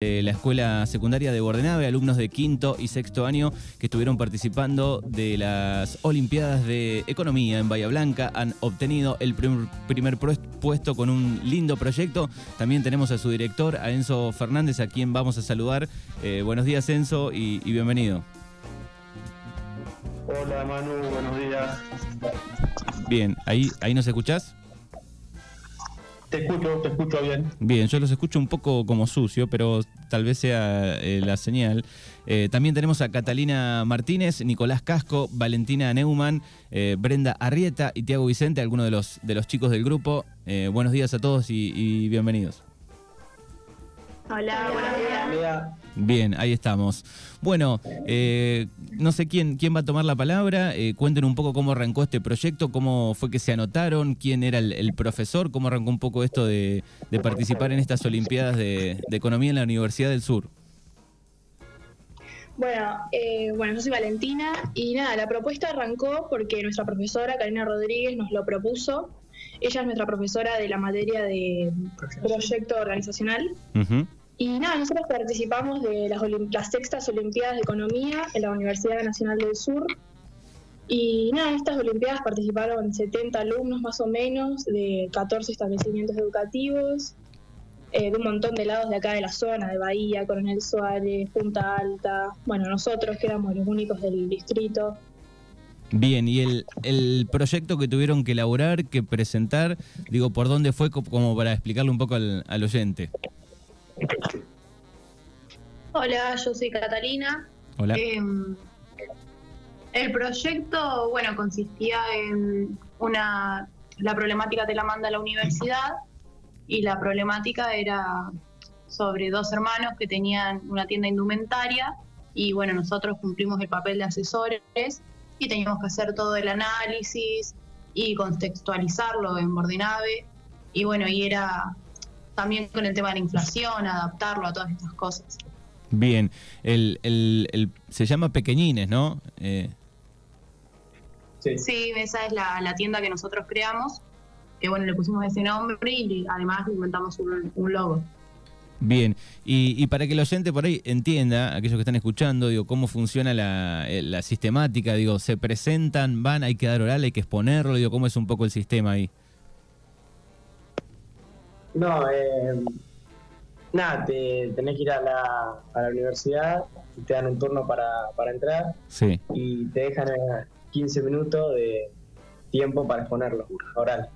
de la escuela secundaria de Bordenave, alumnos de quinto y sexto año que estuvieron participando de las Olimpiadas de Economía en Bahía Blanca, han obtenido el primer, primer puesto con un lindo proyecto. También tenemos a su director, a Enzo Fernández, a quien vamos a saludar. Eh, buenos días Enzo y, y bienvenido. Hola Manu, buenos días. Bien, ¿ahí, ahí nos escuchás? Te escucho, te escucho bien. Bien, yo los escucho un poco como sucio, pero tal vez sea eh, la señal. Eh, también tenemos a Catalina Martínez, Nicolás Casco, Valentina Neumann, eh, Brenda Arrieta y Tiago Vicente, algunos de los, de los chicos del grupo. buenos días a todos y bienvenidos. Hola, buenos días. Bien, ahí estamos. Bueno, eh, no sé quién, quién va a tomar la palabra. Eh, cuenten un poco cómo arrancó este proyecto, cómo fue que se anotaron, quién era el, profesor, cómo arrancó un poco esto de, participar en estas Olimpiadas de, Economía en la Universidad del Sur. Bueno, eh, bueno, yo soy Valentina y nada, la propuesta arrancó porque nuestra profesora Karina Rodríguez nos lo propuso. Ella es nuestra profesora de la materia de proyecto organizacional. Y nada, nosotros participamos de las, sextas Olimpiadas de Economía en la Universidad Nacional del Sur. Y nada, en estas Olimpiadas participaron 70 alumnos más o menos de 14 establecimientos educativos, eh, de un montón de lados de acá de la zona, de Bahía, Coronel Suárez, Punta Alta, bueno, nosotros que éramos los únicos del distrito. Bien, y el, el proyecto que tuvieron que elaborar, que presentar, digo, ¿por dónde fue como para explicarle un poco al, al oyente? Hola, yo soy Catalina. Hola. Em, el proyecto, bueno, consistía en una. La problemática te la manda la universidad y la problemática era sobre dos hermanos que tenían una tienda indumentaria y bueno, nosotros cumplimos el papel de asesores y teníamos que hacer todo el análisis y contextualizarlo en Bordenave y bueno, y era también con el tema de la inflación, adaptarlo a todas estas cosas. Bien, el, el, se llama Pequeñines, ¿no? Eh, sí. esa es la, tienda que nosotros creamos, que bueno, le pusimos ese nombre y además le inventamos un, logo. Bien, y, para que el oyente por ahí entienda, aquellos que están escuchando, digo, cómo funciona la, eh, la sistemática, digo, se presentan, van, hay que dar oral, hay que exponerlo, digo, cómo es un poco el sistema ahí. No, eh, nada, te, tenés que ir a la, a la universidad, te dan un turno para, para entrar sí. y te dejan 15 minutos de tiempo para exponerlo, oral.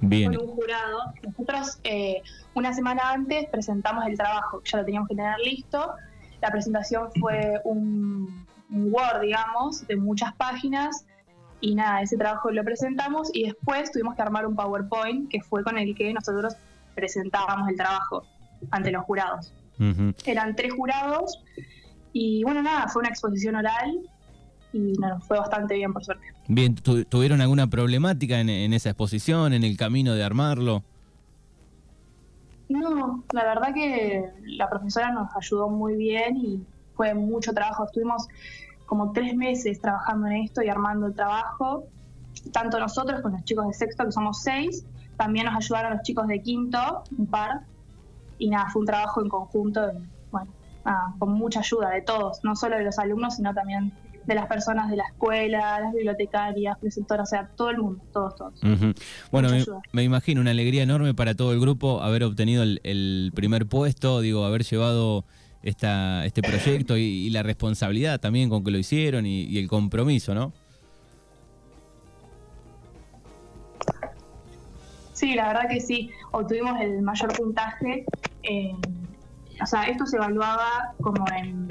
Bien. Con un jurado. Nosotros eh, una semana antes presentamos el trabajo, ya lo teníamos que tener listo. La presentación fue un, un Word, digamos, de muchas páginas y nada, ese trabajo lo presentamos y después tuvimos que armar un PowerPoint que fue con el que nosotros presentábamos el trabajo ante los jurados. Eran tres jurados y bueno, nada, fue una exposición oral y nos fue bastante bien, por suerte. Bien, ¿tuvieron alguna problemática en, esa exposición, en el camino de armarlo? No, la verdad que la profesora nos ayudó muy bien y fue mucho trabajo. Estuvimos como tres meses trabajando en esto y armando el trabajo, tanto nosotros con los chicos de sexto, que somos seis, también nos ayudaron los chicos de quinto, un par, y nada, fue un trabajo en conjunto, bueno, con mucha ayuda de todos, no solo de los alumnos, sino también de las personas de la escuela, las bibliotecarias, preceptoras, o sea, todo el mundo, todos, todos. Bueno, me, imagino una alegría enorme para todo el grupo haber obtenido el, primer puesto, digo, haber llevado esta, este proyecto y, la responsabilidad también con que lo hicieron y el compromiso, ¿no? Sí, la verdad que sí, obtuvimos el mayor puntaje. o sea, esto se evaluaba como en...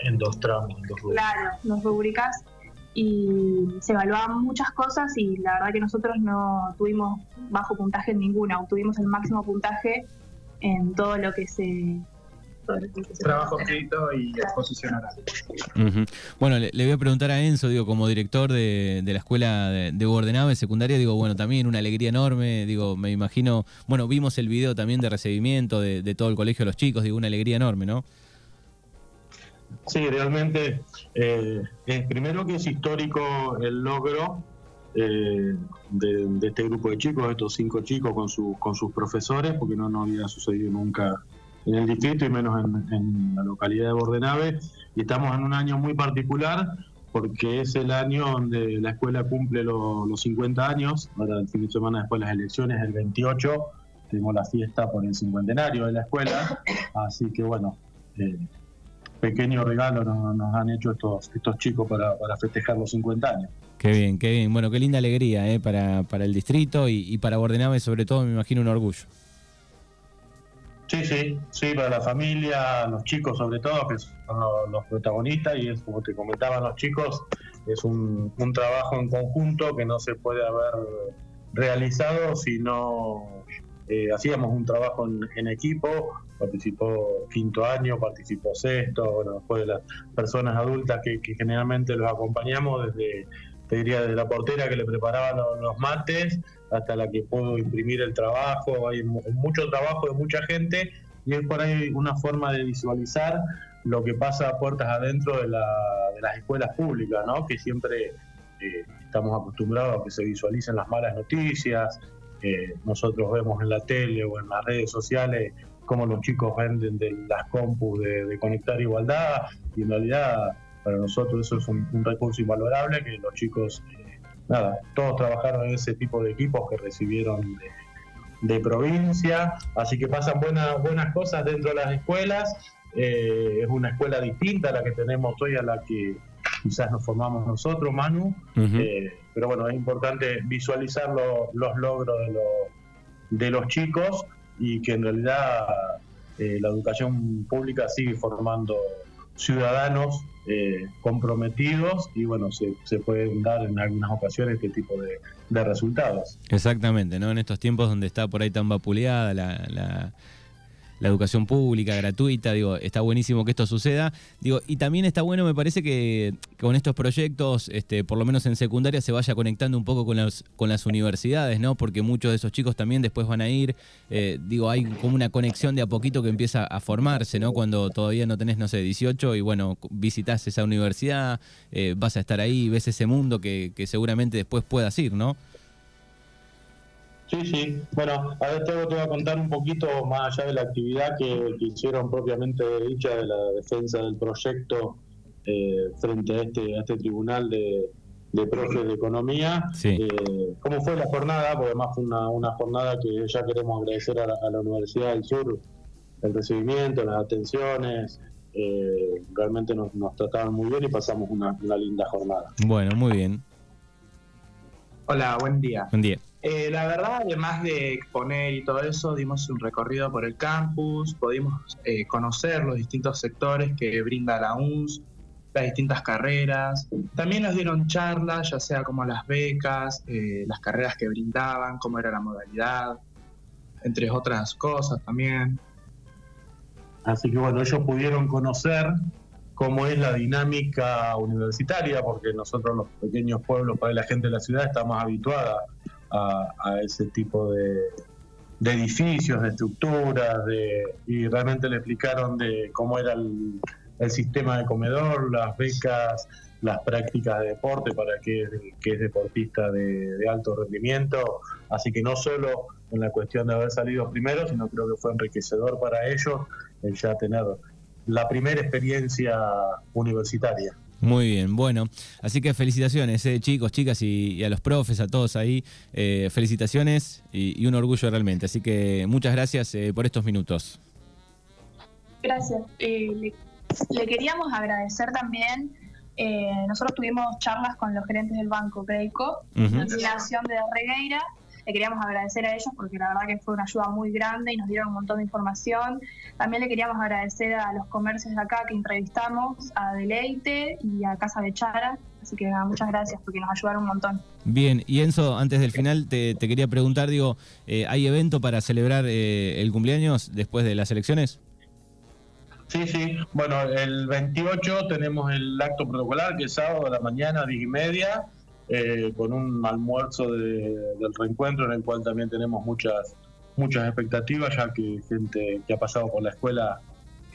En dos tramos, en dos rubricas. Claro, dos rubricas. Y se evaluaban muchas cosas y la verdad que nosotros no tuvimos bajo puntaje en ninguna, obtuvimos el máximo puntaje en todo lo que se Trabajo escrito y exposición oral. Bueno, le, voy a preguntar a Enzo, digo, como director de, la escuela de, de secundaria, digo, bueno, también una alegría enorme, digo, me imagino, bueno, vimos el video también de recibimiento de, todo el colegio de los chicos, digo, una alegría enorme, ¿no? Sí, realmente, eh, primero que es histórico el logro eh, de, este grupo de chicos, estos cinco chicos con, con sus profesores, porque no, no había sucedido nunca en el distrito y menos en, la localidad de Bordenave. Y estamos en un año muy particular porque es el año donde la escuela cumple los 50 años. Ahora, el fin de semana después de las elecciones, el 28, tenemos la fiesta por el cincuentenario de la escuela. Así que, bueno, eh, pequeño regalo nos, han hecho estos, estos chicos para, festejar los 50 años. Qué bien, qué bien. Bueno, qué linda alegría eh, para, para el distrito y, y para Bordenave, sobre todo, me imagino un orgullo. Sí, sí, sí, para la familia, los chicos sobre todo, que son los, protagonistas, y es como te comentaban los chicos, es un, trabajo en conjunto que no se puede haber realizado si no eh, hacíamos un trabajo en, equipo, participó quinto año, participó sexto, bueno, después de las personas adultas que, generalmente los acompañamos desde, te diría, desde la portera que le preparaba los mates hasta la que puedo imprimir el trabajo, hay mucho trabajo de mucha gente y es por ahí una forma de visualizar lo que pasa a puertas adentro de, las escuelas públicas, ¿no? que siempre eh, estamos acostumbrados a que se visualicen las malas noticias, eh, nosotros vemos en la tele o en las redes sociales cómo los chicos venden de las compus de, Conectar Igualdad y en realidad para nosotros eso es un, recurso invalorable que los chicos eh, nada, todos trabajaron en ese tipo de equipos que recibieron de, provincia, así que pasan buenas, buenas cosas dentro de las escuelas. Eh, es una escuela distinta a la que tenemos hoy, a la que quizás nos formamos nosotros, Manu, eh, pero bueno, es importante visualizar los logros de, los de los chicos y que en realidad eh, la educación pública sigue formando ciudadanos eh, comprometidos y bueno, se, se, pueden dar en algunas ocasiones este tipo de, resultados. Exactamente, ¿no? En estos tiempos donde está por ahí tan vapuleada la la educación pública, gratuita, digo, está buenísimo que esto suceda. Digo, y también está bueno, me parece que con estos proyectos, este, por lo menos en secundaria, se vaya conectando un poco con las, con las universidades, ¿no? Porque muchos de esos chicos también después van a ir, eh, digo, hay como una conexión de a poquito que empieza a formarse, ¿no? Cuando todavía no tenés, no sé, 18 y bueno, visitas esa universidad, eh, vas a estar ahí, ves ese mundo que, que seguramente después puedas ir, ¿no? Sí, sí. Bueno, a ver, te, voy a contar un poquito más allá de la actividad que, hicieron propiamente dicha de la defensa del proyecto eh, frente a este, a este tribunal de, de profes de economía. Eh, ¿Cómo fue la jornada? Porque además fue una, una jornada que ya queremos agradecer a la, Universidad del Sur el recibimiento, las atenciones. Eh, realmente nos, nos trataban muy bien y pasamos una, una linda jornada. Bueno, muy bien. Hola, buen día. Buen día. Eh, la verdad, además de exponer y todo eso, dimos un recorrido por el campus, pudimos eh, conocer los distintos sectores que brinda la UNS, las distintas carreras. También nos dieron charlas, ya sea como las becas, eh, las carreras que brindaban, cómo era la modalidad, entre otras cosas también. Así que bueno, ellos pudieron conocer cómo es la dinámica universitaria, porque nosotros los pequeños pueblos, para la gente de la ciudad, estamos habituada a, ese tipo de, edificios, de estructuras, de, y realmente le explicaron de cómo era el, sistema de comedor, las becas, las prácticas de deporte para que es deportista de, alto rendimiento. Así que no solo en la cuestión de haber salido primero, sino creo que fue enriquecedor para ellos el ya tener la primera experiencia universitaria. Muy bien, bueno, así que felicitaciones, eh, chicos, chicas y, a los profes, a todos ahí, eh, felicitaciones y, un orgullo realmente. Así que muchas gracias eh, por estos minutos. Gracias. Le, queríamos agradecer también, nosotros tuvimos charlas con los gerentes del banco Creico, la Nación de Regueira, le queríamos agradecer a ellos porque la verdad que fue una ayuda muy grande y nos dieron un montón de información. También le queríamos agradecer a los comercios de acá que entrevistamos, a Deleite y a Casa de Chara. Así que muchas gracias porque nos ayudaron un montón. Bien, y Enzo, antes del final te, quería preguntar, digo, eh, ¿hay evento para celebrar eh, el cumpleaños después de las elecciones? Sí, sí. Bueno, el 28 tenemos el acto protocolar, que es sábado a la mañana, 10 y media. Eh, con un almuerzo del reencuentro en el cual también tenemos muchas muchas expectativas, ya que gente que ha pasado por la escuela,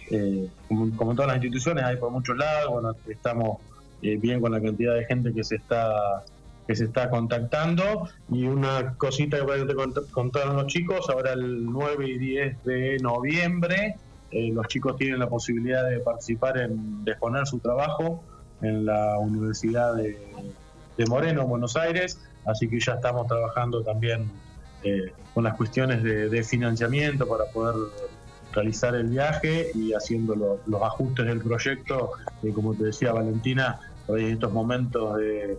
eh, como, en todas las instituciones, hay por muchos lados, bueno, estamos eh, bien con la cantidad de gente que se está que se está contactando. Y una cosita que te contaron los chicos, ahora el 9 y 10 de noviembre eh, los chicos tienen la posibilidad de participar en de exponer su trabajo en la Universidad de, de Moreno, Buenos Aires, así que ya estamos trabajando también eh, con las cuestiones de, financiamiento para poder realizar el viaje y haciendo lo- los ajustes del proyecto, como te decía Valentina, hoy en estos momentos de,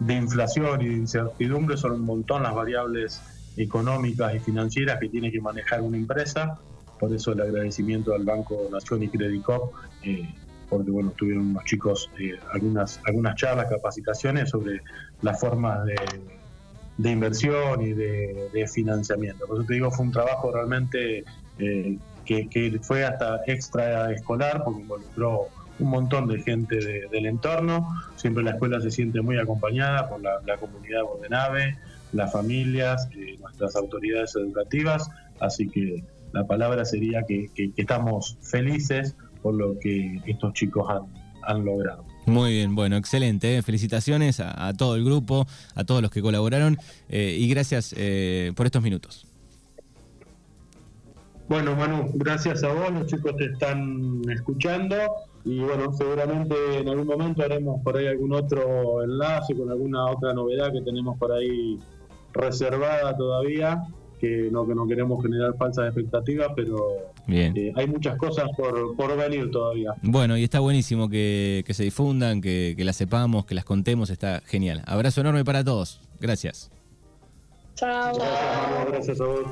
de inflación y de incertidumbre son un montón las variables económicas y financieras que tiene que manejar una empresa, por eso el agradecimiento al Banco Nación y Credicop, eh, porque bueno, tuvieron unos chicos eh, algunas, algunas charlas, capacitaciones sobre las formas de, de inversión y de, de financiamiento. Por eso te digo, fue un trabajo realmente eh, que, fue hasta extra escolar, porque involucró un montón de gente de- del entorno. Siempre la escuela se siente muy acompañada por la, comunidad bordenave, las familias, eh, nuestras autoridades educativas. Así que la palabra sería que estamos felices por lo que estos chicos han, han logrado. Muy bien, bueno, excelente. ¿eh? Felicitaciones a, a todo el grupo, a todos los que colaboraron eh, y gracias eh, por estos minutos. Bueno, Manu, gracias a vos, los chicos te están escuchando y bueno, seguramente en algún momento haremos por ahí algún otro enlace con alguna otra novedad que tenemos por ahí reservada todavía, que no, que no queremos generar falsas expectativas, pero Bien. eh, hay muchas cosas por, por venir todavía. Bueno, y está buenísimo que, que se difundan, que, que las sepamos, que las contemos, está genial. Abrazo enorme para todos. Gracias. Chao. Gracias, gracias a vos.